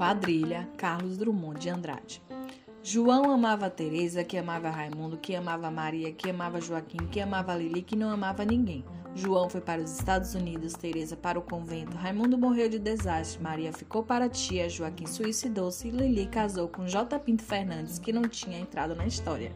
Quadrilha, Carlos Drummond de Andrade. João amava Teresa, que amava Raimundo, que amava Maria, que amava Joaquim, que amava Lili, que não amava ninguém. João foi para os Estados Unidos, Teresa para o convento, Raimundo morreu de desastre, Maria ficou para a tia, Joaquim suicidou-se e Lili casou com J. Pinto Fernandes, que não tinha entrado na história.